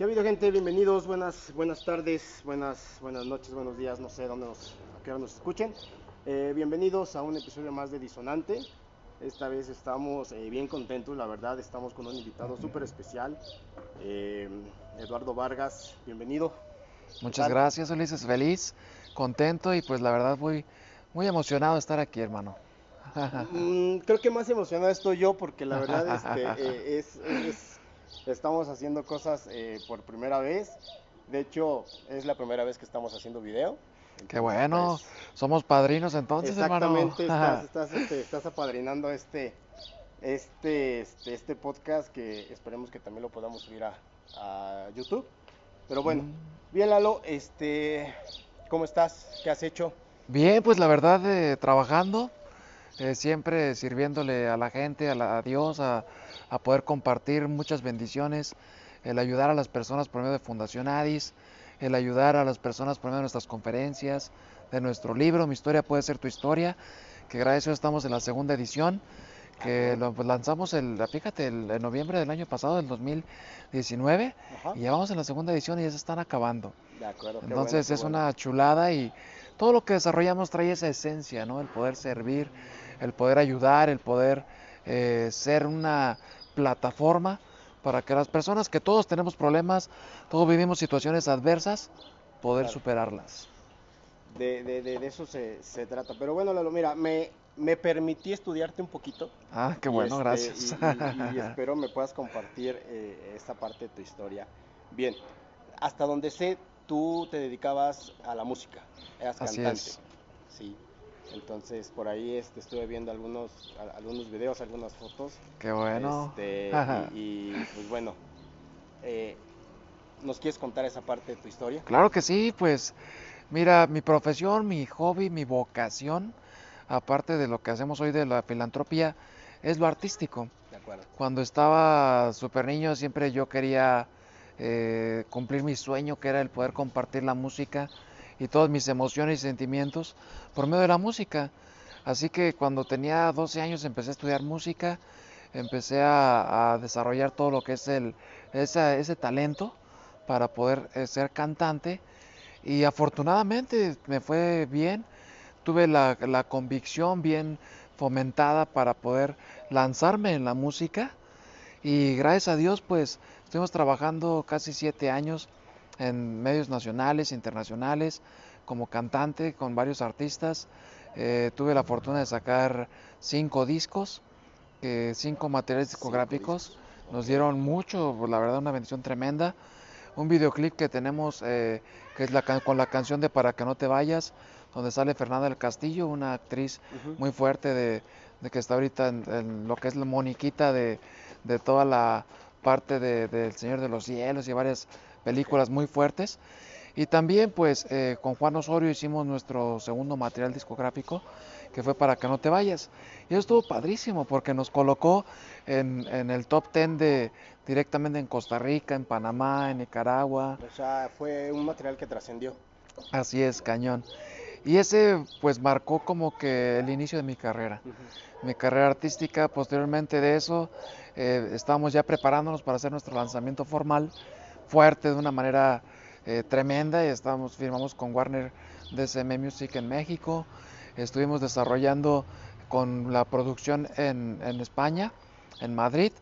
¿Qué ha habido gente? Bienvenidos, buenas, buenas tardes, buenas, buenas noches, buenos días, no sé dónde nos, a qué hora nos escuchen. Eh, bienvenidos a un episodio más de Disonante. Esta vez estamos eh, bien contentos, la verdad, estamos con un invitado súper especial, eh, Eduardo Vargas, bienvenido. Muchas gracias, Ulises, feliz, contento y pues la verdad muy, muy emocionado de estar aquí, hermano. Mm, creo que más emocionado estoy yo porque la verdad este, eh, es, es- estamos haciendo cosas eh, por primera vez. De hecho, es la primera vez que estamos haciendo video. Qué bueno, somos padrinos entonces, hermano. Exactamente, estás, estás, este, estás apadrinando este, este, este, este podcast que esperemos que también lo podamos subir a, a YouTube. Pero bueno, Mm. bien Lalo, este, ¿cómo estás? ¿Qué has hecho? Bien, pues la verdad, eh, trabajando, eh, siempre sirviéndole a la gente, a, la- a Dios, a, a poder compartir muchas bendiciones, el ayudar a las personas por medio de Fundación Adis, el ayudar a las personas por medio de nuestras conferencias, de nuestro libro, Mi historia puede ser tu historia, que gracias a Dios estamos en la segunda edición, que lo pues, lanzamos el, fíjate, el, en noviembre del año pasado, del 2019, Ajá. y ya vamos en la segunda edición y ya se están acabando. De acuerdo. Entonces bueno, es bueno. una chulada y todo lo que desarrollamos trae esa esencia, ¿no? El poder servir, el poder ayudar, el poder eh, ser una plataforma para que las personas que todos tenemos problemas, todos vivimos situaciones adversas, poder Claro. superarlas. De, de, de, de eso se, se trata. Pero bueno, Lalo, mira, me, me permití estudiarte un poquito. Ah, qué bueno, este, gracias. Y, y- y espero me puedas compartir eh, esta parte de tu historia. Bien, hasta donde sé, tú te dedicabas a la música, eras Así cantante. es. Sí. Entonces, por ahí este, estuve viendo algunos, a- algunos videos, algunas fotos. Qué bueno. Este, y, y, pues bueno, eh, ¿nos quieres contar esa parte de tu historia? Claro que sí, pues mira, mi profesión, mi hobby, mi vocación, aparte de lo que hacemos hoy de la filantropía, es lo artístico. De acuerdo. Cuando estaba súper niño siempre yo quería eh, cumplir mi sueño, que era el poder compartir la música y todas mis emociones y sentimientos por medio de la música. Así que cuando tenía 12 años empecé a estudiar música, empecé a, desarrollar todo lo que es el, esa- ese talento para poder eh, ser cantante y afortunadamente me fue bien, tuve la, la convicción bien fomentada para poder lanzarme en la música y gracias a Dios pues estuvimos trabajando casi siete años en medios nacionales, internacionales, como cantante con varios artistas. Eh, tuve la fortuna de sacar cinco discos, eh, cinco materiales Cinco discográficos. discos. Nos dieron mucho, la verdad una bendición tremenda. Un videoclip que tenemos eh, que es la, con la canción de Para que no te vayas, donde sale Fernanda del Castillo, una actriz muy fuerte de, de que está ahorita en, en lo que es la moniquita de, de toda la parte de, del Señor de los Cielos y varias películas muy fuertes. Y también pues eh, con Juan Osorio hicimos nuestro segundo material discográfico que fue Para que no te vayas. Y eso estuvo padrísimo porque nos colocó en, en el top 10 de directamente en Costa Rica, en Panamá, en Nicaragua. O sea, fue un material que trascendió. Así es, cañón. Y ese pues marcó como que el inicio de mi carrera. Mi carrera artística, posteriormente de eso, eh, estábamos ya preparándonos para hacer nuestro lanzamiento formal, fuerte, de una manera eh, tremenda. Y estábamos, firmamos con Warner DCM Music en México. Estuvimos desarrollando con la producción en, en España, en Madrid.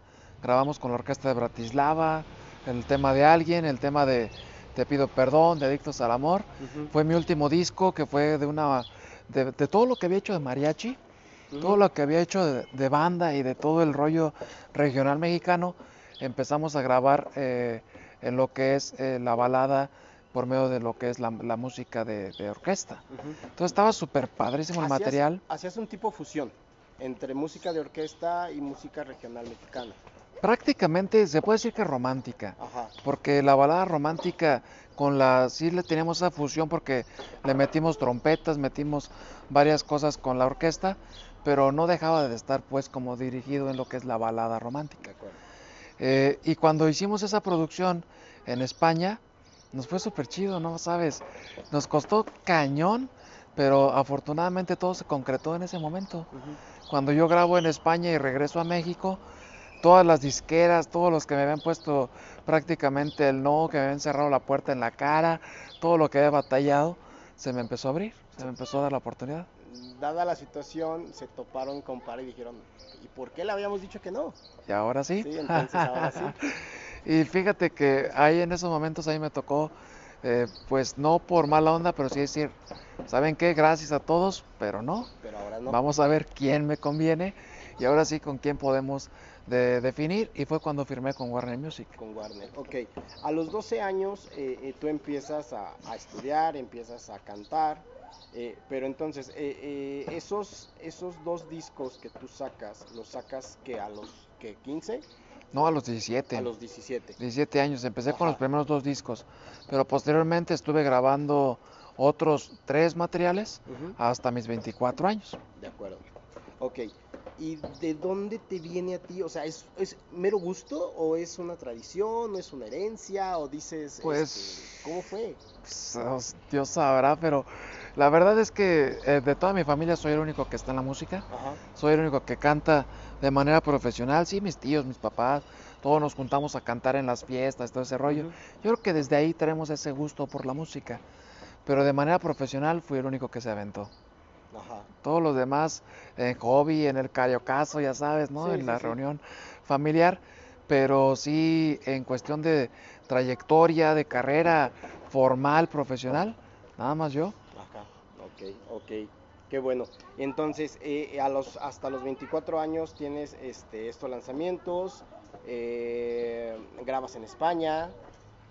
Grabamos con la orquesta de Bratislava, el tema de alguien, el tema de Te pido perdón, de Adictos al Amor. Fue mi último disco que fue de una de, de todo lo que había hecho de mariachi, todo lo que había hecho de, de banda y de todo el rollo regional mexicano, empezamos a grabar eh, en lo que es eh, la balada por medio de lo que es la, la música de, de orquesta. Entonces estaba súper padrísimo el Hacías- material. Hacías un tipo fusión entre música de orquesta y música regional mexicana. Prácticamente se puede decir que romántica. Ajá. porque la balada romántica con la sí le teníamos esa fusión porque le metimos trompetas, metimos varias cosas con la orquesta, pero no dejaba de estar pues como dirigido en lo que es la balada De romántica. acuerdo. Eh, y cuando hicimos esa producción en España, nos fue súper chido, ¿no? Sabes, nos costó cañón, pero afortunadamente todo se concretó en ese momento. Cuando yo grabo en España y regreso a México, todas las disqueras, todos los que me habían puesto prácticamente el no, que me habían cerrado la puerta en la cara, todo lo que había batallado, se me empezó a abrir, se me empezó a dar la oportunidad. Dada la situación, se toparon con par y dijeron, ¿y por qué le habíamos dicho que no? Y ahora sí. Sí, entonces ahora sí. y fíjate que ahí en esos momentos ahí me tocó, eh, pues no por mala onda, pero sí decir, ¿saben qué? Gracias a todos, pero no. Pero ahora no. Vamos a ver quién me conviene y ahora sí con quién podemos de definir y fue cuando firmé con Warner Music. Con Warner, ok. A los 12 años eh, eh, tú empiezas a, a, estudiar, empiezas a cantar, eh, pero entonces eh, eh, esos, esos dos discos que tú sacas, los sacas que a los que 15? No, a los 17. A los 17. 17 años, empecé Ajá. con los primeros dos discos, pero posteriormente estuve grabando otros tres materiales uh -huh. hasta mis 24 años. De acuerdo. Ok, ¿Y de dónde te viene a ti? O sea, ¿es, es mero gusto o es una tradición o es una herencia o dices, pues, este, ¿cómo fue? Pues, Dios sabrá, pero la verdad es que eh, de toda mi familia soy el único que está en la música, Ajá. soy el único que canta de manera profesional, sí, mis tíos, mis papás, todos nos juntamos a cantar en las fiestas, todo ese rollo. Uh -huh. Yo creo que desde ahí tenemos ese gusto por la música, pero de manera profesional fui el único que se aventó. Ajá. Todos los demás en hobby, en el cariocaso, ya sabes, ¿no? Sí, en sí, la sí. reunión familiar, pero sí en cuestión de trayectoria, de carrera formal, profesional, nada más yo. Ok, ok, qué bueno. Entonces, eh, a los, hasta los 24 años tienes este, estos lanzamientos, eh, grabas en España.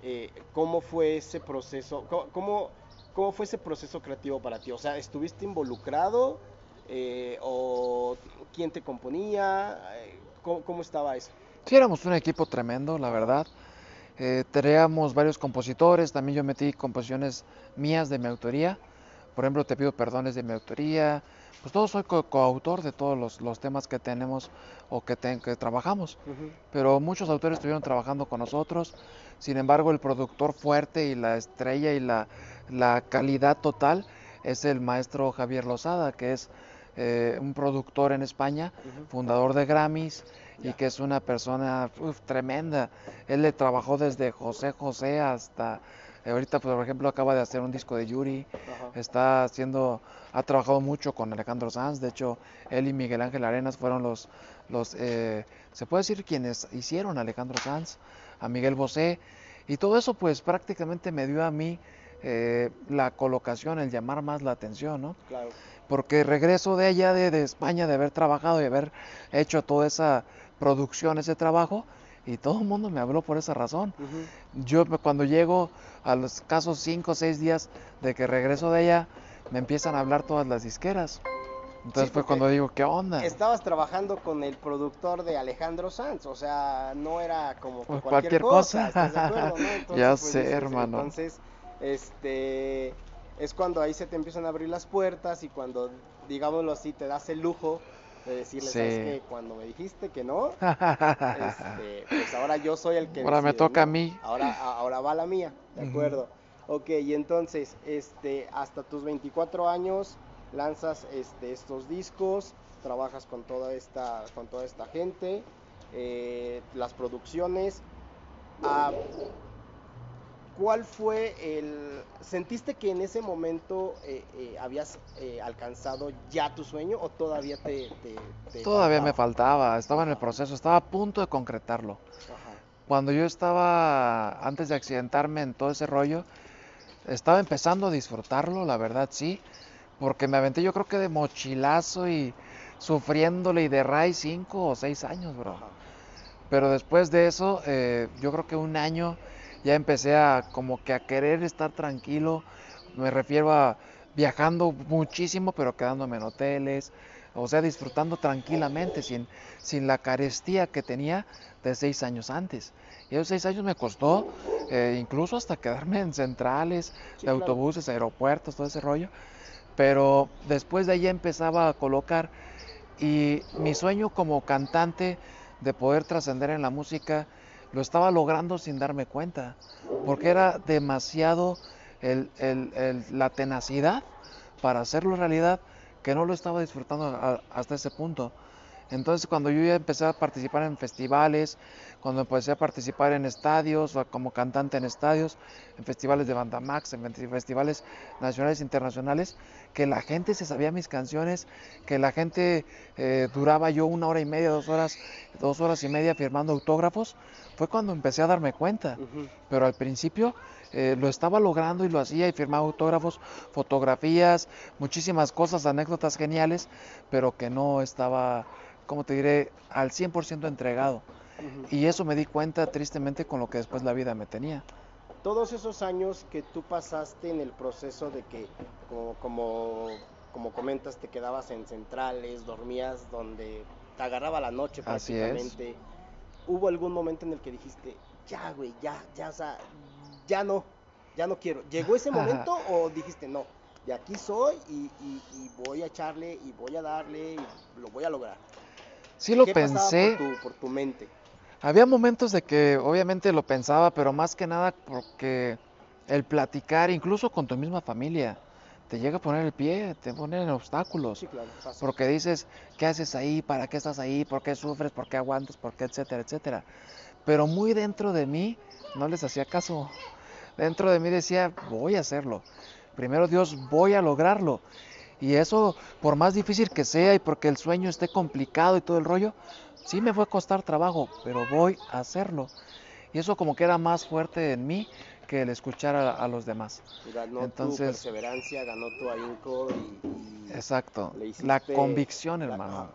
Eh, ¿Cómo fue ese proceso? ¿Cómo, cómo ¿Cómo fue ese proceso creativo para ti? O sea, ¿estuviste involucrado? Eh, ¿O quién te componía? ¿Cómo, ¿Cómo, estaba eso? Sí, éramos un equipo tremendo, la verdad. Eh, teníamos varios compositores, también yo metí composiciones mías de mi autoría. Por ejemplo, Te pido perdones de mi autoría. Pues todo soy co coautor de todos los, los, temas que tenemos o que, te que trabajamos. Uh -huh. Pero muchos autores estuvieron trabajando con nosotros. Sin embargo, el productor fuerte y la estrella y la, la calidad total es el maestro Javier Lozada, que es eh, un productor en España, uh -huh. fundador de Grammys y que es una persona uf, tremenda. Él le trabajó desde José José hasta ahorita, por ejemplo, acaba de hacer un disco de Yuri. Ajá. Está haciendo, ha trabajado mucho con Alejandro Sanz. De hecho, él y Miguel Ángel Arenas fueron los, los eh, se puede decir quienes hicieron a Alejandro Sanz, a Miguel Bosé. Y todo eso, pues prácticamente me dio a mí eh, la colocación, el llamar más la atención, ¿no? Claro. Porque regreso de allá, de, de, España, de haber trabajado y haber hecho toda esa producción, ese trabajo, y todo el mundo me habló por esa razón. Uh -huh. Yo cuando llego a los casos 5 o 6 días de que regreso de allá, me empiezan a hablar todas las disqueras. Entonces Sí, fue cuando digo, ¿qué onda? Estabas trabajando con el productor de Alejandro Sanz, o sea, no era como Pues cualquier, cualquier cosa. ¿estás de acuerdo, no? Entonces, Ya pues, sé, dices, hermano. Entonces, este, es cuando ahí se te empiezan a abrir las puertas y cuando, digámoslo así, te das el lujo de decirle, Sí. ¿sabes qué? Cuando me dijiste que no, este, pues ahora yo soy el que Ahora me decide, toca a ¿no? mí. Ahora, a- ahora va la mía, ¿de acuerdo? Ok, y entonces, este, hasta tus 24 años lanzas este, estos discos, trabajas con toda esta, con toda esta gente, eh, las producciones. Ah, ¿Cuál fue el... ¿Sentiste que en ese momento eh, eh, habías eh, alcanzado ya tu sueño o todavía te... te- te Todavía me faltaba? faltaba, estaba en el proceso, estaba a punto de concretarlo. Ajá. Cuando yo estaba, antes de accidentarme en todo ese rollo, estaba empezando a disfrutarlo, la verdad sí, porque me aventé yo creo que de mochilazo y sufriéndole y de ray cinco o seis años, bro. Ajá. Pero después de eso, eh, yo creo que un año ya empecé a como que a querer estar tranquilo. Me refiero a viajando muchísimo, pero quedándome en hoteles, o sea, disfrutando tranquilamente, sin, sin la carestía que tenía de seis años antes. Y esos seis años me costó eh, incluso hasta quedarme en centrales Sí, de claro. autobuses, aeropuertos, todo ese rollo. Pero después de ahí empezaba a colocar y mi sueño como cantante de poder trascender en la música lo estaba logrando sin darme cuenta, porque era demasiado el- la tenacidad para hacerlo realidad que no lo estaba disfrutando a- hasta ese punto. Entonces cuando yo ya empecé a participar en festivales, cuando empecé a participar en estadios, o como cantante en estadios, en festivales de banda max, en festivales nacionales e internacionales, que la gente se sabía mis canciones, que la gente eh, duraba yo una hora y media, dos horas, dos horas y media firmando autógrafos, fue cuando empecé a darme cuenta. Pero al principio eh, lo estaba logrando y lo hacía y firmaba autógrafos, fotografías, muchísimas cosas, anécdotas geniales, pero que no estaba como te diré, al 100% entregado. Y eso me di cuenta tristemente con lo que después la vida me tenía. Todos esos años que tú pasaste en el proceso de que, como, como, como comentas, te quedabas en centrales, dormías donde te agarraba la noche prácticamente. ¿Hubo algún momento en el que dijiste, ya, güey, ya, ya, o sea, ya no, ya no quiero? ¿Llegó ese momento o dijiste, no, de aquí soy y, y, voy a echarle y voy a darle y lo voy a lograr? Sí lo pensé. Por tu, por tu mente? Había momentos de que obviamente lo pensaba, pero más que nada porque el platicar, incluso con tu misma familia, te llega a poner el pie, te pone en obstáculos. Sí, claro, porque dices, ¿qué haces ahí? ¿Para qué estás ahí? ¿Por qué sufres? ¿Por qué aguantas? ¿Por qué? Etcétera, etcétera. Pero muy dentro de mí no les hacía caso. Dentro de mí decía, voy a hacerlo. Primero Dios, voy a lograrlo. Y eso, por más difícil que sea y porque el sueño esté complicado y todo el rollo, sí me fue a costar trabajo, pero voy a hacerlo. Y eso como que era más fuerte en mí que el escuchar a, los demás. Ganó Entonces, tu perseverancia, ganó tu ahínco y, Exacto, la convicción, hermano.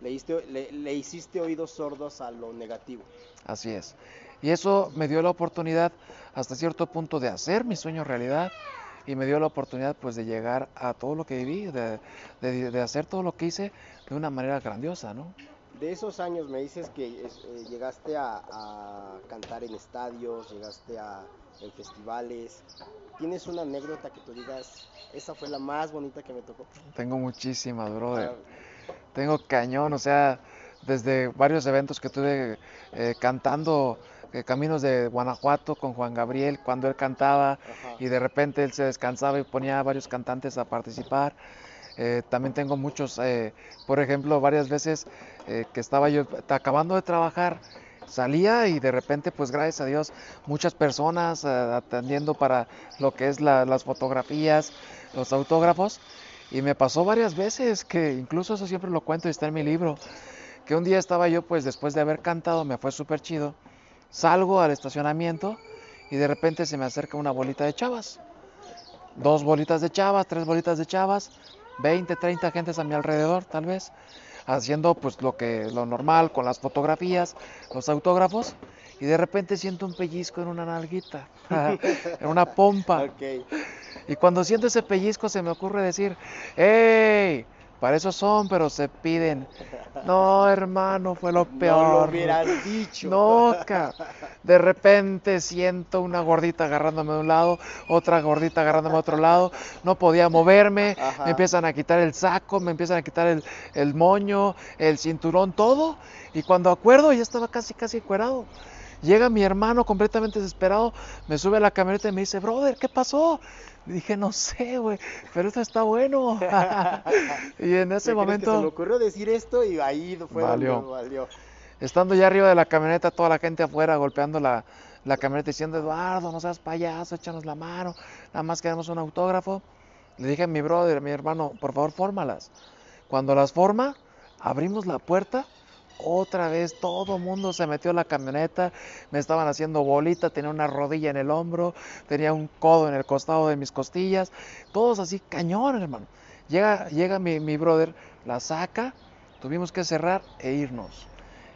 Le, hiciste, le hiciste oídos sordos a lo negativo. Así es. Y eso me dio la oportunidad hasta cierto punto de hacer mi sueño realidad, y me dio la oportunidad pues de llegar a todo lo que viví, de, de, hacer todo lo que hice de una manera grandiosa, ¿no? De esos años me dices que eh, llegaste a, cantar en estadios, llegaste a en festivales. ¿Tienes una anécdota que tú digas, esa fue la más bonita que me tocó? Tengo muchísimas, brother. Ah. Tengo cañón, o sea, desde varios eventos que tuve eh, cantando eh, caminos de Guanajuato con Juan Gabriel cuando él cantaba y de repente él se descansaba y ponía a varios cantantes a participar. Eh, también tengo muchos, eh, por ejemplo, varias veces que estaba yo acabando de trabajar, salía y de repente, pues gracias a Dios, muchas personas atendiendo para lo que es las fotografías, los autógrafos. Y me pasó varias veces, que incluso eso siempre lo cuento y está en mi libro, que un día estaba yo, pues después de haber cantado, me fue súper chido Salgo al estacionamiento y de repente se me acerca una bolita de chavas. Dos bolitas de chavas, tres bolitas de chavas, 20, 30 gentes a mi alrededor, tal vez, haciendo pues lo que lo normal con las fotografías, los autógrafos y de repente siento un pellizco en una nalguita, en una pompa. Y cuando siento ese pellizco se me ocurre decir, ¡Ey! Para eso son, pero se piden. No, hermano, fue lo peor. No lo hubieras dicho. No, De repente siento una gordita agarrándome de un lado, otra gordita agarrándome de otro lado. No podía moverme. Me empiezan a quitar el saco, me empiezan a quitar el, el moño, el cinturón, todo. Y cuando acuerdo ya estaba casi, casi encuerado. Llega mi hermano completamente desesperado, me sube a la camioneta y me dice, brother, ¿qué pasó? dije, no sé, güey, pero esto está bueno. y en ese momento... se me ocurrió decir esto y ahí fue valió. valió. Estando ya arriba de la camioneta, toda la gente afuera golpeando la, la camioneta diciendo, Eduardo, no seas payaso, échanos la mano, nada más queremos un autógrafo. Le dije a mi brother, a mi hermano, por favor, fórmalas. Cuando las forma, abrimos la puerta otra vez todo el mundo se metió en la camioneta, me estaban haciendo bolita, tenía una rodilla en el hombro, tenía un codo en el costado de mis costillas, todos así cañón, hermano. Llega, llega mi, mi brother, la saca, tuvimos que cerrar e irnos.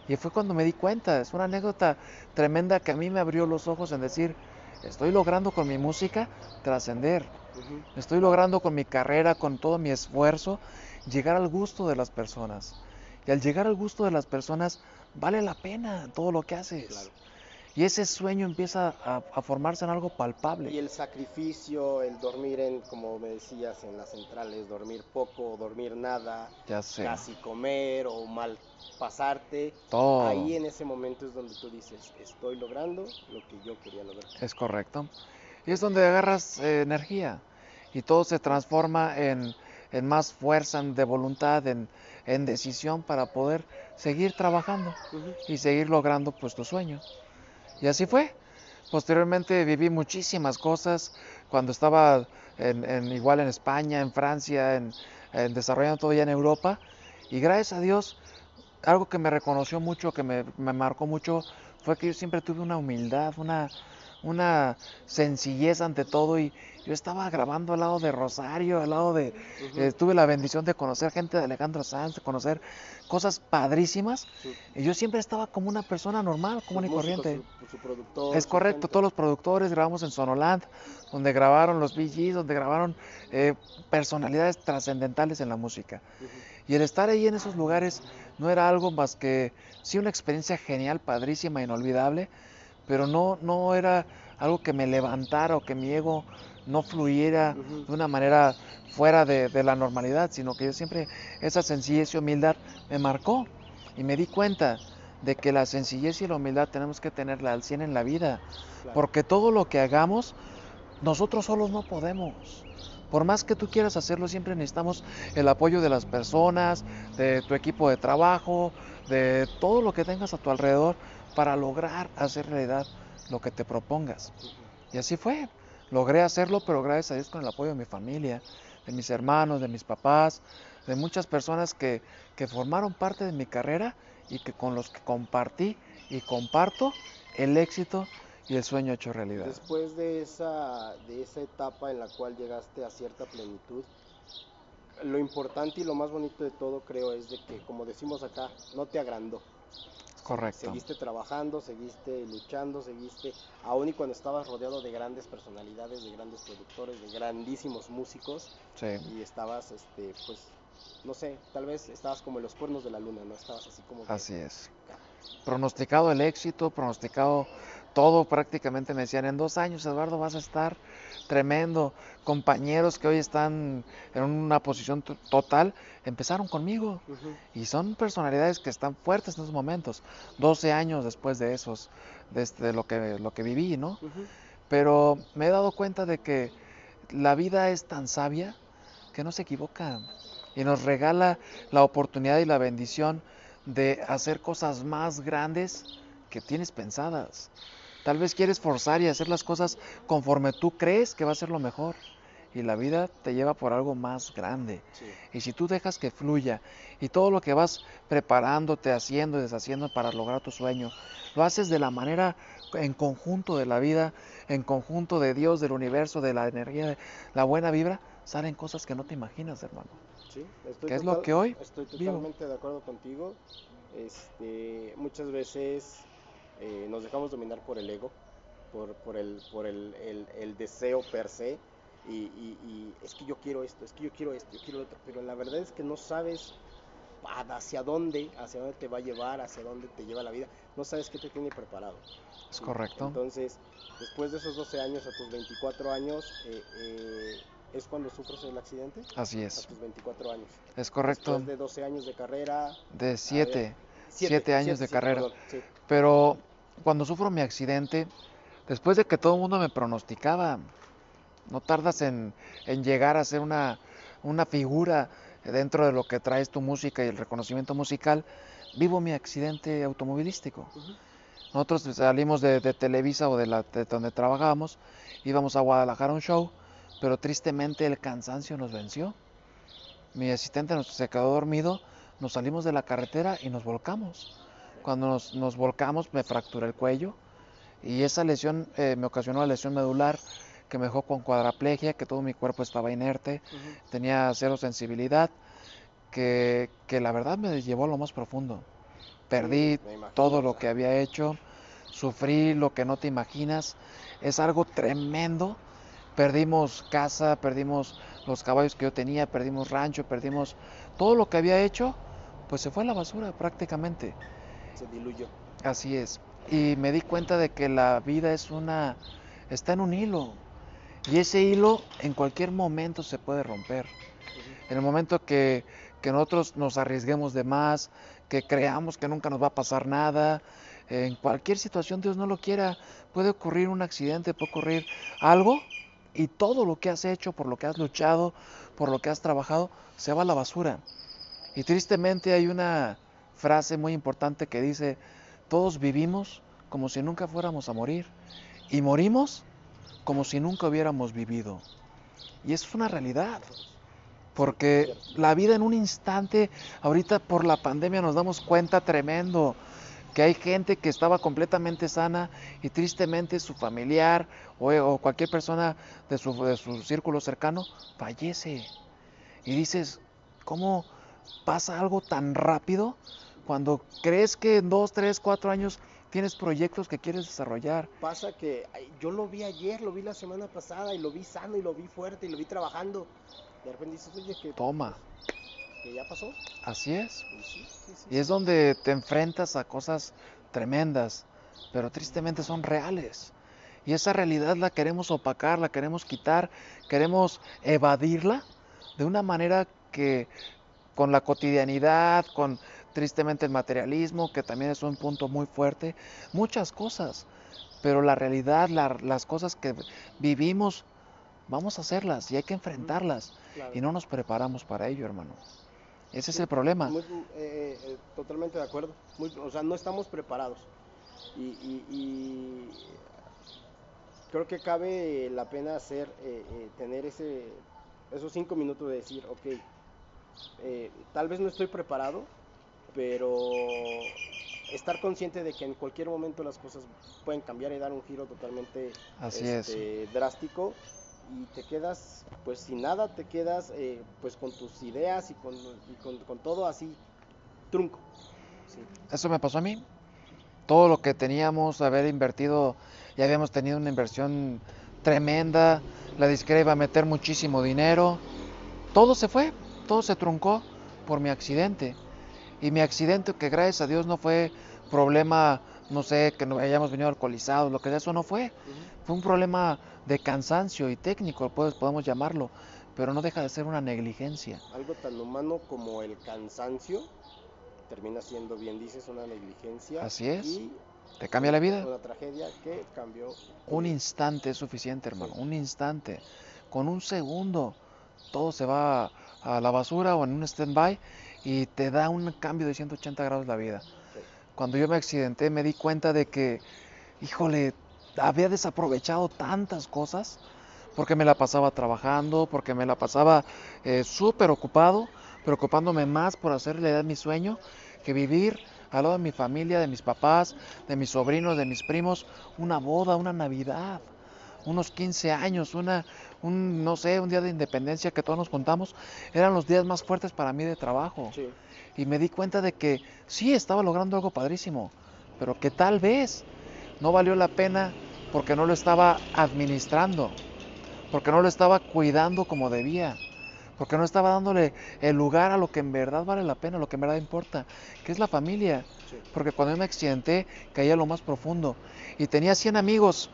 Y fue cuando me di cuenta, es una anécdota tremenda que a mí me abrió los ojos en decir, estoy logrando con mi música trascender, estoy logrando con mi carrera, con todo mi esfuerzo, llegar al gusto de las personas. Al llegar al gusto de las personas, vale la pena todo lo que haces. Y ese sueño empieza a, formarse en algo palpable. Y el sacrificio, el dormir en, como me decías, en las centrales, dormir poco, dormir nada, ya sé. casi comer o mal pasarte. Todo. Ahí en ese momento es donde tú dices, estoy logrando lo que yo quería lograr. Es correcto. Y es donde agarras eh, energía y todo se transforma en en más fuerza de voluntad, en, en decisión para poder seguir trabajando y seguir logrando pues tu sueño. Y así fue. Posteriormente viví muchísimas cosas cuando estaba en, igual en España, en Francia, en, desarrollando todavía en Europa. Y gracias a Dios, algo que me reconoció mucho, que me, me marcó mucho, fue que yo siempre tuve una humildad, una, una sencillez ante todo y yo estaba grabando al lado de Rosario, al lado de... Eh, tuve la bendición de conocer gente de Alejandro Sanz, de conocer cosas padrísimas y yo siempre estaba como una persona normal, común y corriente. es correcto, todos los productores grabamos en Sonoland, donde grabaron los BGs, donde grabaron eh, personalidades trascendentales en la música. Y el estar ahí en esos lugares no era algo más que, sí, una experiencia genial, padrísima, inolvidable, pero no, no era algo que me levantara o que mi ego no fluyera de una manera fuera de, la normalidad, sino que yo siempre esa sencillez y humildad me marcó. Y me di cuenta de que la sencillez y la humildad tenemos que tenerla al 100 en la vida, porque todo lo que hagamos, nosotros solos no podemos. Por más que tú quieras hacerlo, siempre necesitamos el apoyo de las personas, de tu equipo de trabajo, de todo lo que tengas a tu alrededor, para lograr hacer realidad lo que te propongas. Y así fue. Logré hacerlo, pero gracias a Dios con el apoyo de mi familia, de mis hermanos, de mis papás, de muchas personas que, que formaron parte de mi carrera y que con los que compartí y comparto el éxito y el sueño hecho realidad. Después de esa, de esa etapa en la cual llegaste a cierta plenitud, lo importante y lo más bonito de todo creo es de que, como decimos acá, no te agrandó. Correcto. Seguiste trabajando, seguiste luchando, seguiste, aún y cuando estabas rodeado de grandes personalidades, de grandes productores, de grandísimos músicos, sí. y estabas, este, pues, no sé, tal vez estabas como en los cuernos de la luna, ¿no? Estabas así como... Así es. Pronosticado el éxito, pronosticado todo prácticamente me decían, en dos años Eduardo vas a estar tremendo. Compañeros que hoy están en una posición total, empezaron conmigo. Y son personalidades que están fuertes en esos momentos. 12 años después de esos, de, este, lo, que, lo que viví, ¿no? Pero me he dado cuenta de que la vida es tan sabia que no se equivoca. Y nos regala la oportunidad y la bendición de hacer cosas más grandes que tienes pensadas. Tal vez quieres forzar y hacer las cosas conforme tú crees que va a ser lo mejor. Y la vida te lleva por algo más grande. Y si tú dejas que fluya y todo lo que vas preparándote, haciendo y deshaciendo para lograr tu sueño, lo haces de la manera en conjunto de la vida, en conjunto de Dios, del universo, de la energía, de la buena vibra, salen cosas que no te imaginas, hermano. Sí, estoy es lo que hoy estoy totalmente de acuerdo contigo. Este, muchas veces eh, nos dejamos dominar por el ego, por, por, el, por el, el, deseo per se. Y, y, es que yo quiero esto, es que yo quiero esto, yo quiero otro, pero la verdad es que no sabes hacia dónde, hacia dónde te va a llevar, hacia dónde te lleva la vida, no sabes qué te tiene preparado. Es correcto. Entonces, después de esos 12 años, a tus 24 años, eh, eh, ¿es cuando sufres el accidente? Así es. A tus 24 años. Es correcto. Después de 12 años de carrera. De 7. 7 años de carrera. Pero cuando sufro mi accidente, después de que todo el mundo me pronosticaba, no tardas en, llegar a ser una, una, figura dentro de lo que traes tu música y el reconocimiento musical, vivo mi accidente automovilístico. Nosotros salimos de, Televisa o de, la, de donde trabajábamos, íbamos a Guadalajara a un show, pero tristemente el cansancio nos venció. Mi asistente nos, se quedó dormido, nos salimos de la carretera y nos volcamos. Cuando nos, volcamos me fracturé el cuello y esa lesión eh, me ocasionó la lesión medular que me dejó con cuadraplegia, que todo mi cuerpo estaba inerte, tenía cero sensibilidad, que, la verdad me llevó a lo más profundo. Perdí todo lo que había hecho, sufrí lo que no te imaginas, es algo tremendo. Perdimos casa, perdimos los caballos que yo tenía, perdimos rancho, perdimos todo lo que había hecho, pues se fue a la basura prácticamente se diluyó. Así es. Y me di cuenta de que la vida es una, está en un hilo. Y ese hilo en cualquier momento se puede romper. En el momento que, que nosotros nos arriesguemos de más, que creamos que nunca nos va a pasar nada, en cualquier situación Dios no lo quiera, puede ocurrir un accidente, puede ocurrir algo y todo lo que has hecho, por lo que has luchado, por lo que has trabajado, se va a la basura. Y tristemente hay una frase muy importante que dice, todos vivimos como si nunca fuéramos a morir y morimos como si nunca hubiéramos vivido. Y eso es una realidad. Porque la vida en un instante, ahorita por la pandemia nos damos cuenta tremendo que hay gente que estaba completamente sana y tristemente su familiar o, cualquier persona de su, de su círculo cercano fallece. Y dices, ¿cómo pasa algo tan rápido cuando crees que en dos, tres, cuatro años tienes proyectos que quieres desarrollar? Pasa que yo lo vi ayer, lo vi la semana pasada y lo vi sano y lo vi fuerte y lo vi trabajando. De repente dices, oye, que... Toma que ya pasó. Así es. y es donde te enfrentas a cosas tremendas, pero tristemente son reales. Y esa realidad la queremos opacar, la queremos quitar, queremos evadirla de una manera que con la cotidianidad, con tristemente el materialismo, que también es un punto muy fuerte, muchas cosas. Pero la realidad, las cosas que vivimos, vamos a hacerlas y hay que enfrentarlas. Y no nos preparamos para ello, hermano. Ese es el problema. Eh, eh, totalmente de acuerdo. o sea, no estamos preparados. Y, creo que cabe la pena hacer, eh, tener ese, esos cinco minutos de decir, ok, tal vez no estoy preparado, pero estar consciente de que en cualquier momento las cosas pueden cambiar y dar un giro totalmente este, drástico y te quedas pues sin nada, te quedas eh, pues con tus ideas y con, con, todo así trunco. Eso me pasó a mí. Todo lo que teníamos, haber invertido, ya habíamos tenido una inversión tremenda, la disquera iba a meter muchísimo dinero, todo se fue, todo se truncó por mi accidente. Y mi accidente, que gracias a Dios no fue problema, no sé, que no hayamos venido alcoholizados, lo que sea, eso no fue. Fue un problema de cansancio y técnico, pues, podemos llamarlo, pero no deja de ser una negligencia. Algo tan humano como el cansancio termina siendo, bien dices, una negligencia. Así es. te cambia la vida. Una tragedia que cambió. Un instante es suficiente, hermano, un instante. Con un segundo todo se va a la basura o en un stand-by y te da un cambio de 180 grados la vida. Cuando yo me accidenté me di cuenta de que, híjole, había desaprovechado tantas cosas porque me la pasaba trabajando, porque me la pasaba eh, súper ocupado, preocupándome más por hacer realidad mi sueño que vivir al lado de mi familia, de mis papás, de mis sobrinos, de mis primos, una boda, una Navidad, unos 15 años, una, un, no sé, un día de independencia que todos nos contamos, eran los días más fuertes para mí de trabajo. Y me di cuenta de que sí, estaba logrando algo padrísimo, pero que tal vez no valió la pena porque no lo estaba administrando, porque no lo estaba cuidando como debía, porque no estaba dándole el lugar a lo que en verdad vale la pena, lo que en verdad importa, que es la familia. Porque cuando yo me accidenté caía a lo más profundo y tenía 100 amigos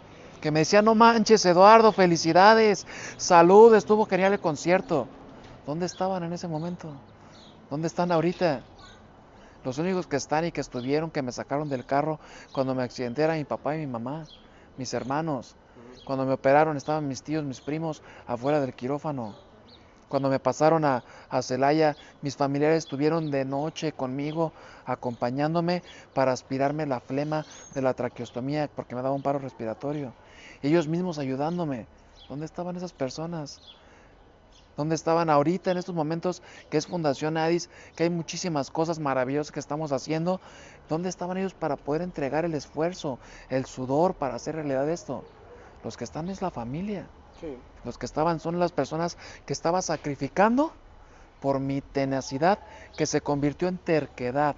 me decían, no manches, Eduardo, felicidades, salud, estuvo genial el concierto. ¿Dónde estaban en ese momento? ¿Dónde están ahorita? Los únicos que están y que estuvieron, que me sacaron del carro cuando me accidenté eran mi papá y mi mamá, mis hermanos. Cuando me operaron estaban mis tíos, mis primos afuera del quirófano. Cuando me pasaron a, a Celaya, mis familiares estuvieron de noche conmigo, acompañándome para aspirarme la flema de la traqueostomía, porque me daba un paro respiratorio. Ellos mismos ayudándome. ¿Dónde estaban esas personas? ¿Dónde estaban ahorita en estos momentos que es Fundación Adis, que hay muchísimas cosas maravillosas que estamos haciendo? ¿Dónde estaban ellos para poder entregar el esfuerzo, el sudor para hacer realidad esto? Los que están es la familia. Los que estaban son las personas que estaba sacrificando por mi tenacidad que se convirtió en terquedad.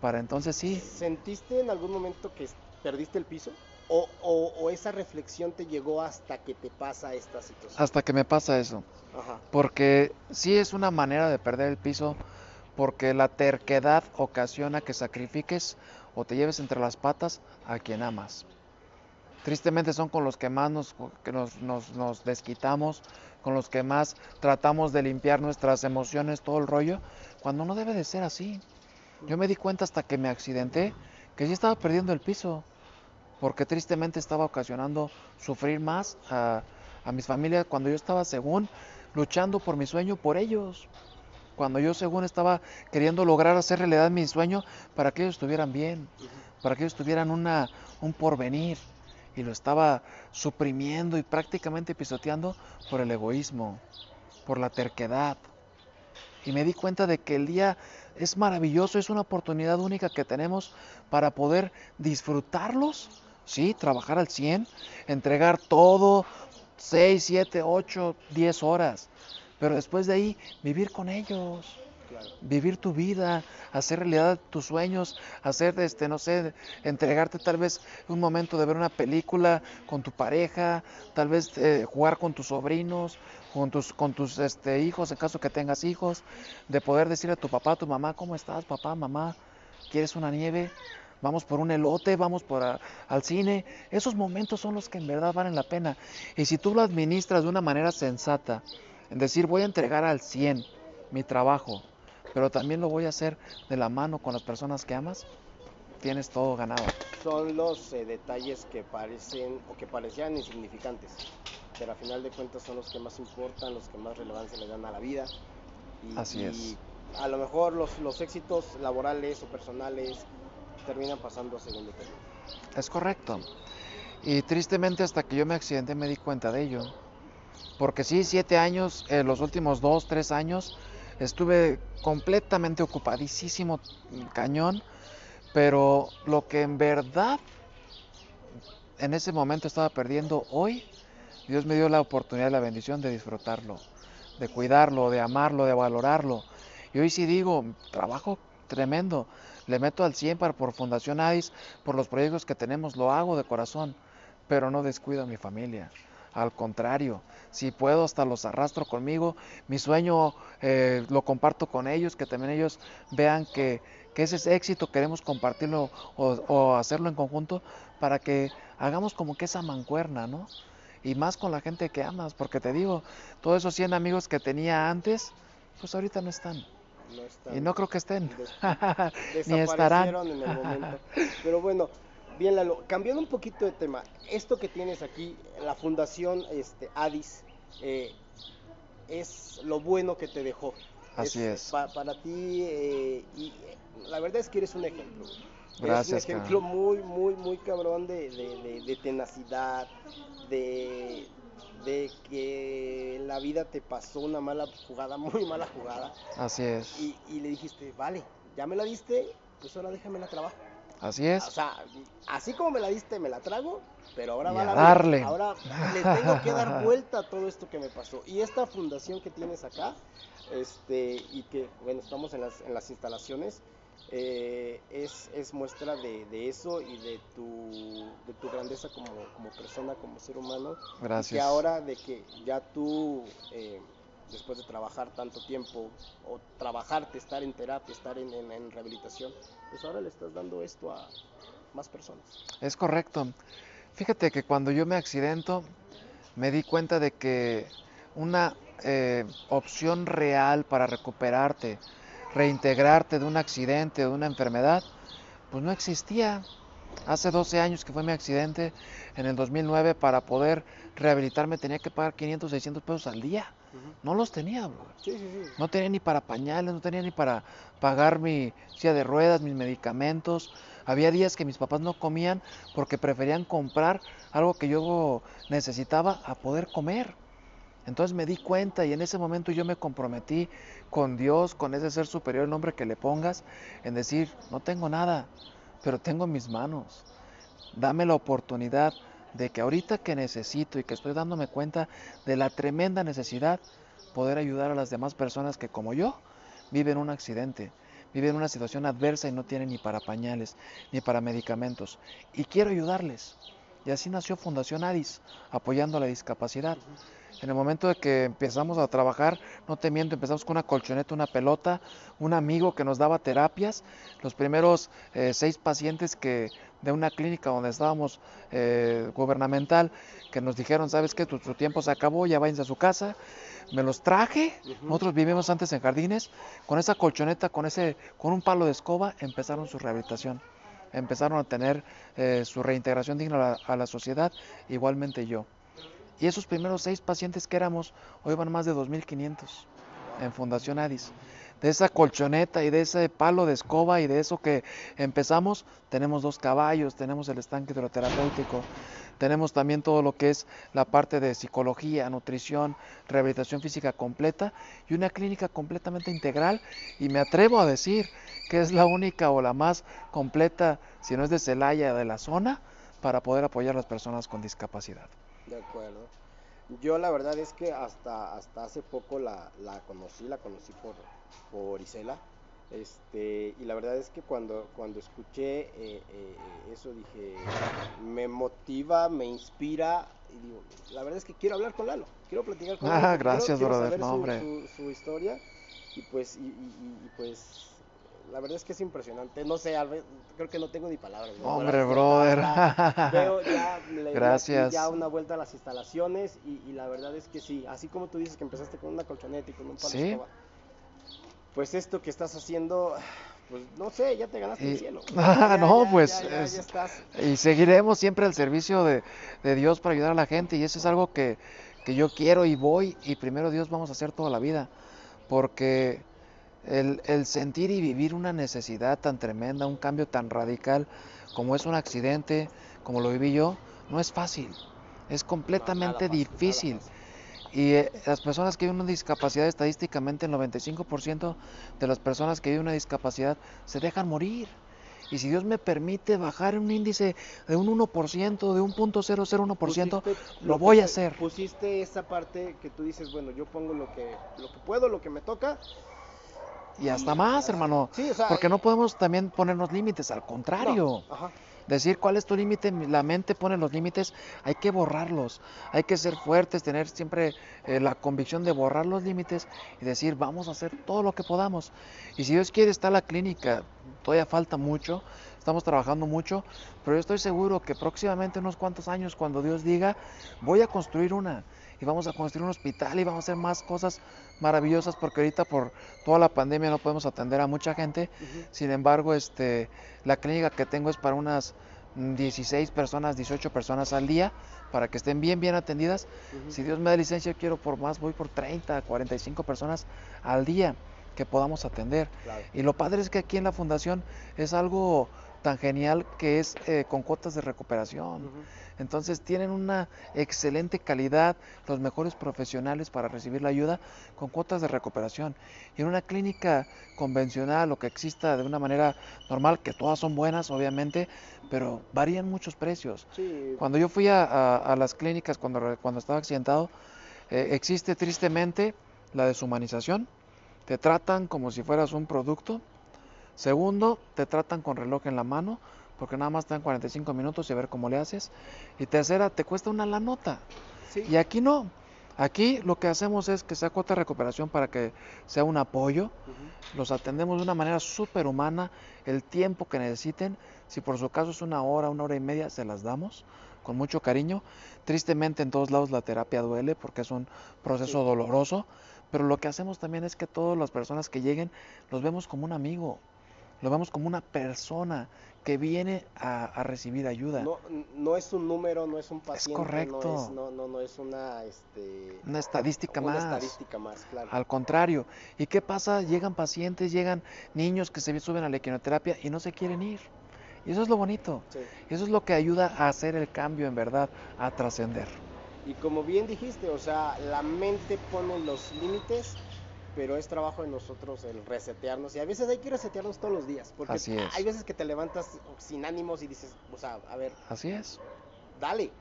Para entonces sí. ¿Sentiste en algún momento que perdiste el piso? O, esa reflexión te llegó hasta que te pasa esta situación? Hasta que me pasa eso. Porque sí es una manera de perder el piso, porque la terquedad ocasiona que sacrifiques o te lleves entre las patas a quien amas. Tristemente son con los que más nos, que nos, nos desquitamos, con los que más tratamos de limpiar nuestras emociones, todo el rollo, cuando no debe de ser así. Yo me di cuenta hasta que me accidenté que sí estaba perdiendo el piso porque tristemente estaba ocasionando sufrir más a, mis familias cuando yo estaba según luchando por mi sueño por ellos. Cuando yo según estaba queriendo lograr hacer realidad mi sueño para que ellos estuvieran bien, para que ellos tuvieran una, un porvenir. Y lo estaba suprimiendo y prácticamente pisoteando por el egoísmo, por la terquedad. Y me di cuenta de que el día es maravilloso, es una oportunidad única que tenemos para poder disfrutarlos, ¿sí? Trabajar al 100, entregar todo, 6, 7, 8, 10 horas. Pero después de ahí, vivir con ellos. Vivir tu vida, hacer realidad tus sueños, hacer, este, no sé, entregarte tal vez un momento de ver una película con tu pareja, tal vez eh, jugar con tus sobrinos, con tus, con tus este, hijos, en caso que tengas hijos, de poder decirle a tu papá, a tu mamá, ¿cómo estás, papá, mamá? ¿Quieres una nieve? Vamos por un elote, vamos por al cine. Esos momentos son los que en verdad valen la pena. Y si tú lo administras de una manera sensata, en decir, voy a entregar al 100 mi trabajo, pero también lo voy a hacer de la mano con las personas que amas, tienes todo ganado. Son los eh, detalles que parecen o que parecían insignificantes, pero a final de cuentas son los que más importan, los que más relevancia le dan a la vida. Así es. A lo mejor los, los éxitos laborales o personales terminan pasando a segundo término. Es correcto. Y tristemente hasta que yo me accidenté me di cuenta de ello. Porque sí, siete años, eh, los últimos dos, tres años, estuve completamente ocupadísimo, cañón, pero lo que en verdad en ese momento estaba perdiendo hoy, Dios me dio la oportunidad, la bendición de disfrutarlo, de cuidarlo, de amarlo, de valorarlo. Y hoy sí digo, trabajo tremendo, le meto al 100 para, por Fundación AIS, por los proyectos que tenemos, lo hago de corazón, pero no descuido a mi familia. Al contrario, si puedo hasta los arrastro conmigo. Mi sueño eh, lo comparto con ellos, que también ellos vean que, que ese éxito queremos compartirlo o, hacerlo en conjunto para que hagamos como que esa mancuerna, ¿no? Y más con la gente que amas, porque te digo, todos esos 100 amigos que tenía antes, pues ahorita no están. Y no creo que estén. Ni estarán. En el momento. Pero bueno, Bien, Lalo, cambiando un poquito de tema, esto que tienes aquí, la Fundación este, ADIS, eh, es lo bueno que te dejó. Así es. para ti, eh, y la verdad es que eres un ejemplo. Gracias. Eres un ejemplo muy, muy, muy cabrón de, de, tenacidad, de, de que la vida te pasó una mala jugada, muy mala jugada. Así es. Y, y le dijiste, vale, ya me la diste, pues ahora déjame la trabajo. Así es. O sea, así como me la diste, me la trago, pero ahora va a darle. Ahora le tengo que dar vuelta a todo esto que me pasó. Y esta fundación que tienes acá, este, y que, bueno, estamos en las, en las instalaciones, eh, es, es, muestra de, de, eso y de tu, de tu grandeza como, como persona, como ser humano. Gracias. Y ahora de que ya tú... Eh, después de trabajar tanto tiempo o trabajarte, estar en terapia, estar en, rehabilitación, pues ahora le estás dando esto a más personas. Es correcto. Fíjate que cuando yo me accidento, me di cuenta de que una eh, opción real para recuperarte, reintegrarte de un accidente, de una enfermedad, pues no existía. Hace 12 años que fue mi accidente, en el 2009, para poder rehabilitarme tenía que pagar 500, 600 pesos al día. No los tenía, No tenía ni para pañales, no tenía ni para pagar mi silla de ruedas, mis medicamentos. Había días que mis papás no comían porque preferían comprar algo que yo necesitaba a poder comer. Entonces me di cuenta y en ese momento yo me comprometí con Dios, con ese ser superior, el nombre que le pongas, en decir, no tengo nada, pero tengo mis manos. Dame la oportunidad de que ahorita que necesito y que estoy dándome cuenta de la tremenda necesidad, poder ayudar a las demás personas que como yo viven un accidente, viven una situación adversa y no tienen ni para pañales, ni para medicamentos. Y quiero ayudarles. Y así nació Fundación ADIS, apoyando la discapacidad. En el momento de que empezamos a trabajar, no te miento, empezamos con una colchoneta, una pelota, un amigo que nos daba terapias. Los primeros eh, seis pacientes que de una clínica donde estábamos eh, gubernamental, que nos dijeron, sabes que tu, tiempo se acabó, ya váyanse a su casa. Me los traje, nosotros vivimos antes en jardines, con esa colchoneta, con, ese, con un palo de escoba, empezaron su rehabilitación empezaron a tener eh, su reintegración digna a la, sociedad, igualmente yo. Y esos primeros seis pacientes que éramos, hoy van más de 2.500 en Fundación Adis. De esa colchoneta y de ese palo de escoba y de eso que empezamos, tenemos dos caballos, tenemos el estanque hidroterapéutico, tenemos también todo lo que es la parte de psicología, nutrición, rehabilitación física completa y una clínica completamente integral. Y me atrevo a decir que es la única o la más completa, si no es de Celaya, de la zona, para poder apoyar a las personas con discapacidad. De acuerdo. Yo la verdad es que hasta, hasta hace poco la, la conocí, la conocí por, por Isela. Este, y la verdad es que cuando, cuando escuché eh, eh, eso dije, me motiva, me inspira. Y digo, la verdad es que quiero hablar con Lalo, quiero platicar con Ah, Lalo. gracias, quiero, quiero brother, saber no, su- hombre. Su, su historia. Y pues, y- y- y pues, la verdad es que es impresionante. No sé, Albert, creo que no tengo ni palabras. ¿no? Hombre, brother. Veo ya, le Gracias. ya una vuelta a las instalaciones y, y la verdad es que sí, así como tú dices que empezaste con una colchoneta y con un palo de escoba, pues esto que estás haciendo, pues no sé, ya te ganaste Y- el cielo. Ya, no, ya, pues, ya, ya, es- ya estás. Y seguiremos siempre al servicio de, de Dios para ayudar a la gente. Y eso es algo que, que yo quiero y voy. Y primero Dios vamos a hacer toda la vida. Porque el, el sentir y vivir una necesidad tan tremenda, un cambio tan radical como es un accidente, como lo viví yo, no es fácil. Es completamente difícil. fácil. Y eh, las personas que viven una discapacidad, estadísticamente el 95% de las personas que viven una discapacidad se dejan morir. Y si Dios me permite bajar un índice de un 1%, de un punto 001%, Pusiste lo voy a hacer. Pusiste esa parte que tú dices, bueno, yo pongo lo que, lo que puedo, lo que me toca. Y hasta más, hermano. Sí, o sea, Porque no podemos también ponernos límites, al contrario. no, ajá. Decir cuál es tu límite, la mente pone los límites, hay que borrarlos, hay que ser fuertes, tener siempre eh, la convicción de borrar los límites y decir vamos a hacer todo lo que podamos. Y si Dios quiere está la clínica, todavía falta mucho, estamos trabajando mucho, pero yo estoy seguro que próximamente unos cuantos años cuando Dios diga voy a construir una y vamos a construir un hospital y vamos a hacer más cosas maravillosas porque ahorita por toda la pandemia no podemos atender a mucha gente. Sin embargo, este, la clínica que tengo es para unas mm, 16 personas, 18 personas al día, para que estén bien, bien atendidas. Si Dios me da licencia, quiero por más, voy por 30, 45 personas al día que podamos atender. Claro. Y lo padre es que aquí en la fundación es algo tan genial que es eh, con cuotas de recuperación. Entonces tienen una excelente calidad, los mejores profesionales para recibir la ayuda con cuotas de recuperación. Y en una clínica convencional o que exista de una manera normal, que todas son buenas obviamente, pero varían muchos precios. Sí, Cuando yo fui a, a- a las clínicas cuando estaba accidentado, eh, existe tristemente la deshumanización. Te tratan como si fueras un producto. Segundo, te tratan con reloj en la mano, porque nada más te dan 45 minutos y a ver cómo le haces. Y tercera, te cuesta una la nota. sí. Y aquí no. Aquí lo que hacemos es que sea cuota de recuperación para que sea un apoyo. Los atendemos de una manera súper humana, el tiempo que necesiten. Si por su caso es una hora, una hora y media, se las damos con mucho cariño. Tristemente en todos lados la terapia duele porque es un proceso Sí. doloroso, pero lo que hacemos también es que todas las personas que lleguen los vemos como un amigo, lo vemos como una persona que viene a, a recibir ayuda. No, no es un número, no es un paciente, correcto. no es, no, no, no es una, este, Una estadística una más. estadística más, claro. Al contrario. ¿Y qué pasa? Llegan pacientes, llegan niños que se suben a la equinoterapia y no se quieren ir. Y eso es lo bonito. Sí. Eso es lo que ayuda a hacer el cambio en verdad, a trascender. Y como bien dijiste, o sea, la mente pone los límites, pero es trabajo de nosotros el resetearnos. Y a veces hay que resetearnos todos los días, porque Así es. hay veces que te levantas sin ánimos y dices, o sea, a ver, Así es. dale.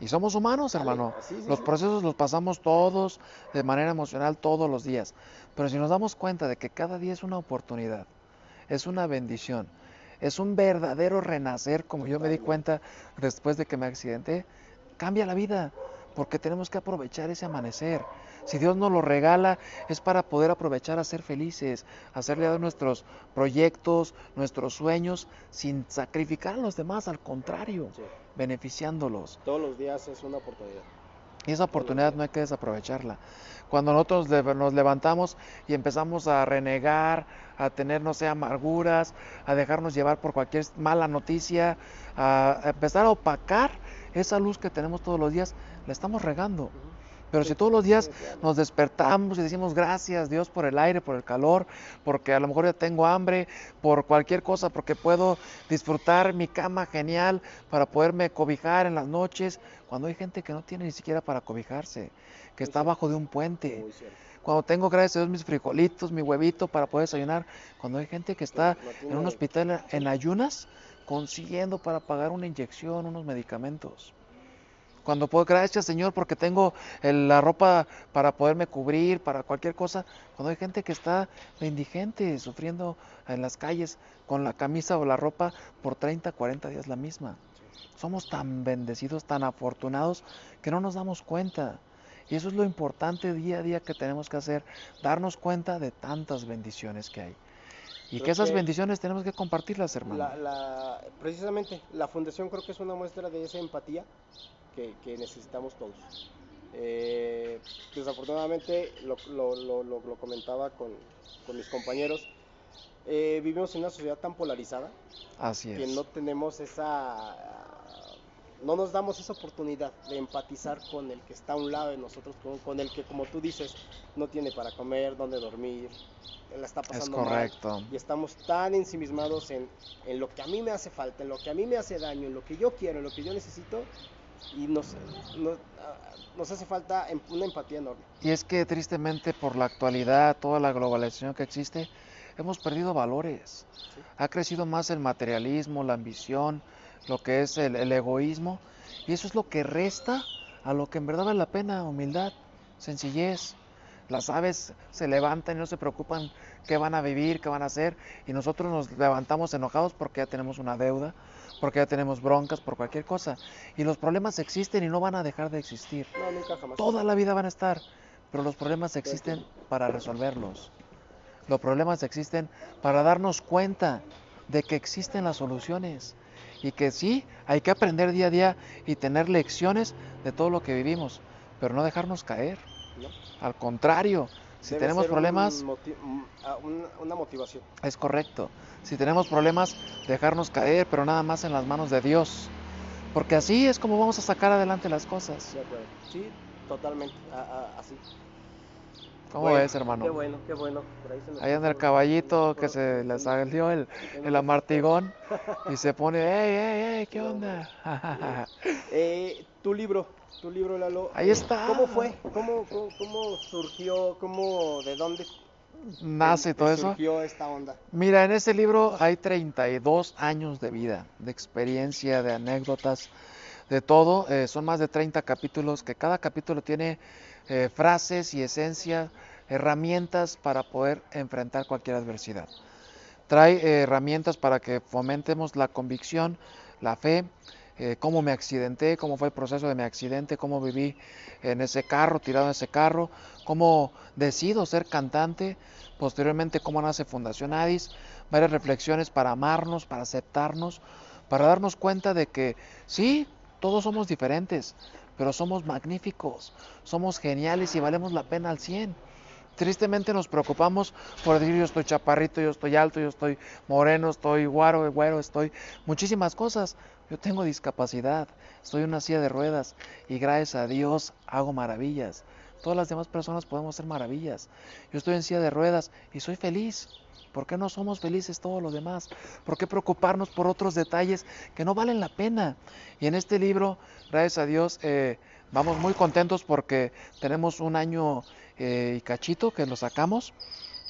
Y somos humanos, Dale, hermano. sí, sí, Los sí. procesos los pasamos todos de manera emocional todos los días. Pero si nos damos cuenta de que cada día es una oportunidad, es una bendición, es un verdadero renacer, como yo me di Totalmente. cuenta después de que me accidenté, cambia la vida, porque tenemos que aprovechar ese amanecer. Si Dios nos lo regala, es para poder aprovechar a ser felices, a hacer realidad nuestros proyectos, nuestros sueños, sin sacrificar a los demás, al contrario, Sí, beneficiándolos. todos los días es una oportunidad. Y esa oportunidad no hay que desaprovecharla. Cuando nosotros nos levantamos y empezamos a renegar, a tener, no sé, amarguras, a dejarnos llevar por cualquier mala noticia, a a empezar a opacar esa luz que tenemos todos los días la estamos regando. Pero si todos los días nos despertamos y decimos gracias Dios por el aire, por el calor, porque a lo mejor ya tengo hambre, por cualquier cosa, porque puedo disfrutar mi cama genial para poderme cobijar en las noches, cuando hay gente que no tiene ni siquiera para cobijarse, que está abajo de un puente. Cuando tengo, gracias a Dios, mis frijolitos, mi huevito para poder desayunar, cuando hay gente que está en un hospital en ayunas, consiguiendo para pagar una inyección, unos medicamentos. Cuando puedo, gracias Señor, porque tengo la ropa para poderme cubrir, para cualquier cosa. Cuando hay gente que está indigente, sufriendo en las calles con la camisa o la ropa por 30, 40 días la misma. Somos tan bendecidos, tan afortunados, que no nos damos cuenta. Y eso es lo importante día a día que tenemos que hacer, darnos cuenta de tantas bendiciones que hay. Y que esas bendiciones tenemos que compartirlas, hermano. precisamente, la fundación creo que es una muestra de esa empatía que, necesitamos todos. Eh, desafortunadamente, lo, comentaba con, mis compañeros, eh, vivimos en una sociedad tan polarizada Así que no tenemos esa, no nos damos esa oportunidad de empatizar con el que está a un lado de nosotros, con, el que, como tú dices, no tiene para comer, dónde dormir, la está pasando es correcto. y estamos tan ensimismados en, en lo que a mí me hace falta, en lo que a mí me hace daño, en lo que yo quiero, en lo que yo necesito, y nos, nos, hace falta em, una empatía enorme. Y es que tristemente por la actualidad, toda la globalización que existe, hemos perdido valores. Ha crecido más el materialismo, la ambición, lo que es el, el, egoísmo, y eso es lo que resta a lo que en verdad vale la pena, humildad, sencillez. Las aves se levantan y no se preocupan qué van a vivir, qué van a hacer, y nosotros nos levantamos enojados porque ya tenemos una deuda, porque ya tenemos broncas por cualquier cosa. Y los problemas existen y no van a dejar de existir. No, nunca jamás. Toda la vida van a estar, pero los problemas existen para resolverlos. Los problemas existen para darnos cuenta de que existen las soluciones y que sí, hay que aprender día a día y tener lecciones de todo lo que vivimos, pero no dejarnos caer. Al contrario, si tenemos problemas... una motivación. Es correcto. Si tenemos problemas, dejarnos caer, pero nada más en las manos de Dios. Porque así es como vamos a sacar adelante las cosas. Sí, totalmente. así. ¿Cómo es, hermano? Qué bueno, qué bueno. ahí, anda el caballito que se le salió el, el amartigón y se pone, ¡ey, ey, ey! ¿Qué onda? eh, tu libro, tu libro, Lalo. Ahí está. ¿Cómo fue? ¿Cómo, cómo, surgió? ¿Cómo, de dónde nace todo eso? Surgió esta onda? Mira, en este libro hay 32 años de vida, de experiencia, de anécdotas, de todo. Eh, son más de 30 capítulos, que cada capítulo tiene eh, frases y esencia, herramientas para poder enfrentar cualquier adversidad. Trae eh, herramientas para que fomentemos la convicción, la fe, eh, cómo me accidenté, cómo fue el proceso de mi accidente, cómo viví en ese carro, tirado en ese carro, cómo decido ser cantante, posteriormente cómo nace Fundación Adis, varias reflexiones para amarnos, para aceptarnos, para darnos cuenta de que sí, todos somos diferentes, pero somos magníficos, somos geniales y valemos la pena al 100. Tristemente nos preocupamos por decir yo estoy chaparrito, yo estoy alto, yo estoy moreno, estoy guaro, güero, estoy muchísimas cosas. Yo tengo discapacidad, estoy en una silla de ruedas y gracias a Dios hago maravillas. Todas las demás personas podemos hacer maravillas. Yo estoy en silla de ruedas y soy feliz. ¿Por qué no somos felices todos los demás? ¿Por qué preocuparnos por otros detalles que no valen la pena? Y en este libro, gracias a Dios, eh, vamos muy contentos porque tenemos un año eh, y cachito que lo sacamos.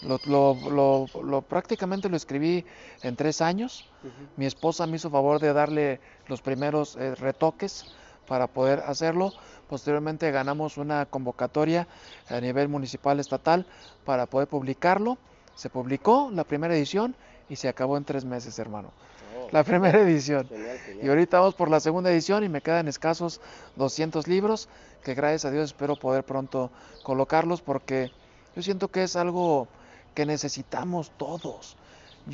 Lo, prácticamente lo escribí en tres años. Mi esposa me hizo favor de darle los primeros eh, retoques para poder hacerlo. Posteriormente ganamos una convocatoria a nivel municipal estatal para poder publicarlo se publicó la primera edición y se acabó en tres meses, hermano. Oh. la primera edición. Y ahorita vamos por la segunda edición y me quedan escasos 200 libros que gracias a Dios espero poder pronto colocarlos porque yo siento que es algo que necesitamos todos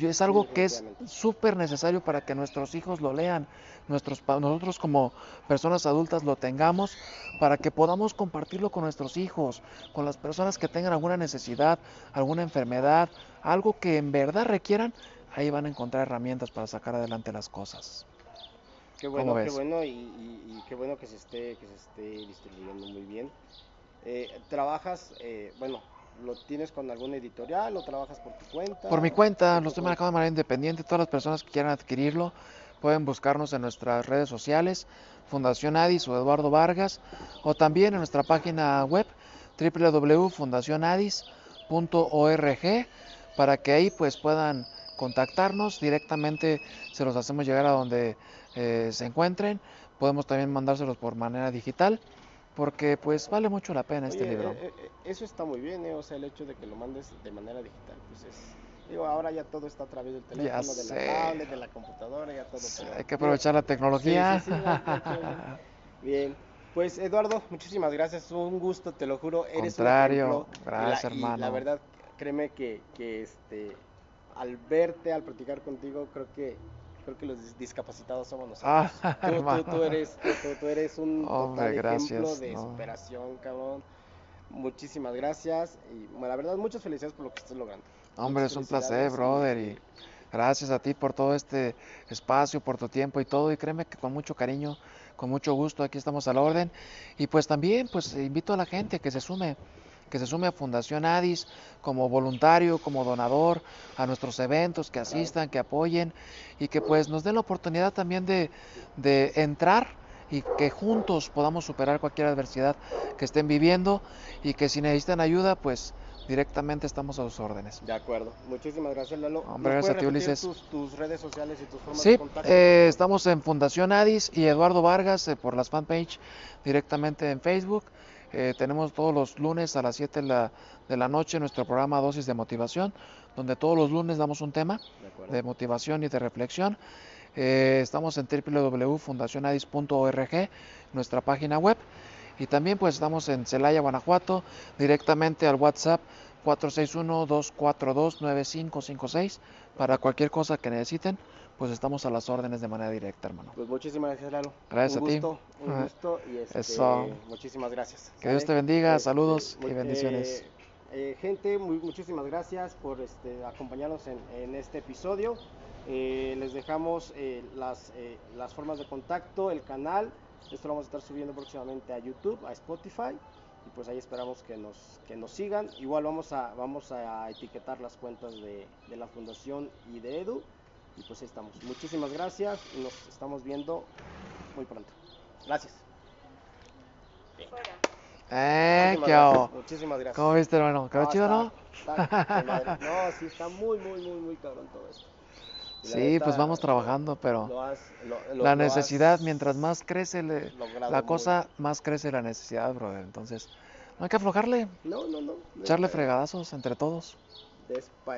es algo que es súper necesario para que nuestros hijos lo lean, nuestros, nosotros como personas adultas lo tengamos, para que podamos compartirlo con nuestros hijos, con las personas que tengan alguna necesidad, alguna enfermedad, algo que en verdad requieran, ahí van a encontrar herramientas para sacar adelante las cosas. Qué bueno, qué bueno y, qué bueno que se esté, que se esté distribuyendo muy bien. Eh, ¿Trabajas, eh, bueno, lo tienes con alguna editorial o trabajas por tu cuenta? Por mi cuenta, ¿Por lo estoy manejando de manera independiente. Todas las personas que quieran adquirirlo pueden buscarnos en nuestras redes sociales, Fundación Adis o Eduardo Vargas, o también en nuestra página web www.fundacionadis.org para que ahí pues puedan contactarnos directamente, se los hacemos llegar a donde eh, se encuentren. Podemos también mandárselos por manera digital, porque pues vale mucho la pena este libro. eh, eh, eso está muy bien, eh, o sea, el hecho de que lo mandes de manera digital, pues es, digo, ahora ya todo está a través del teléfono, de sé. la tablet, de la computadora, ya todo. pero, Hay que aprovechar la tecnología. Sí, sí, sí. Bien, pues Eduardo, muchísimas gracias, un gusto, te lo juro, eres un Contrario, la- gracias, y la hermano. verdad, créeme que, que este, al verte, al platicar contigo, creo que creo que los dis- discapacitados somos nosotros. Ah, Tú- tú, tú eres, tú, eres un Hombre, total ejemplo gracias, de no. superación, cabrón. Muchísimas gracias y bueno, la verdad muchas felicidades por lo que estás logrando. Hombre, Muchas es un placer, brother, y gracias a ti por todo este espacio, por tu tiempo y todo, y créeme que con mucho cariño, con mucho gusto, aquí estamos a la orden. Y pues también, pues invito a la gente que se sume, que se sume a Fundación Adis como voluntario, como donador, a nuestros eventos, que asistan, que apoyen, y que pues nos den la oportunidad también de, de entrar y que juntos podamos superar cualquier adversidad que estén viviendo, y que si necesitan ayuda, pues directamente estamos a sus órdenes. De acuerdo. Muchísimas gracias, Lalo. ¿Nos Hombre, gracias a ti, Ulises. Tus, tus redes sociales y tus formas Sí, de contacto. eh, estamos en Fundación Adis y Eduardo Vargas eh, por las fanpage directamente en Facebook. Eh, tenemos todos los lunes a las 7 de la, de la noche nuestro programa Dosis de Motivación, donde todos los lunes damos un tema De de motivación y de reflexión. Eh, estamos en www.fundacionadis.org, nuestra página web. Y también pues estamos en Celaya, Guanajuato, directamente al WhatsApp 461-242-9556 para cualquier cosa que necesiten, pues estamos a las órdenes de manera directa, hermano. Pues muchísimas gracias, Lalo. Gracias un a ti. gusto, Un Ajá. gusto y este, Eso. muchísimas gracias. Que Dios te bendiga, Este, saludos y mu- bendiciones. eh, eh, gente, muy, muchísimas gracias por este, acompañarnos en, en este episodio. Eh, les dejamos eh, las, eh, las formas de contacto, el canal. Esto lo vamos a estar subiendo próximamente a YouTube, a Spotify. Y pues ahí esperamos que nos, que nos sigan. Igual vamos a, vamos a etiquetar las cuentas de, de la Fundación y de Edu. Y pues ahí estamos. Muchísimas gracias y nos estamos viendo muy pronto. Gracias. Eh, Muchísimas ¿qué gracias, hago? Muchísimas gracias. ¿Cómo viste, hermano? ¿Quedó No, chido, está- no? está de madre. No, sí, está muy, muy, muy, muy cabrón todo esto. Sí, neta, pues vamos trabajando, pero lo has- lo- lo- la necesidad, has mientras más crece le- la muy- cosa, más crece la necesidad, brother. Entonces, no hay que aflojarle, No, no, no. echarle Despa- fregadazos entre todos. despa-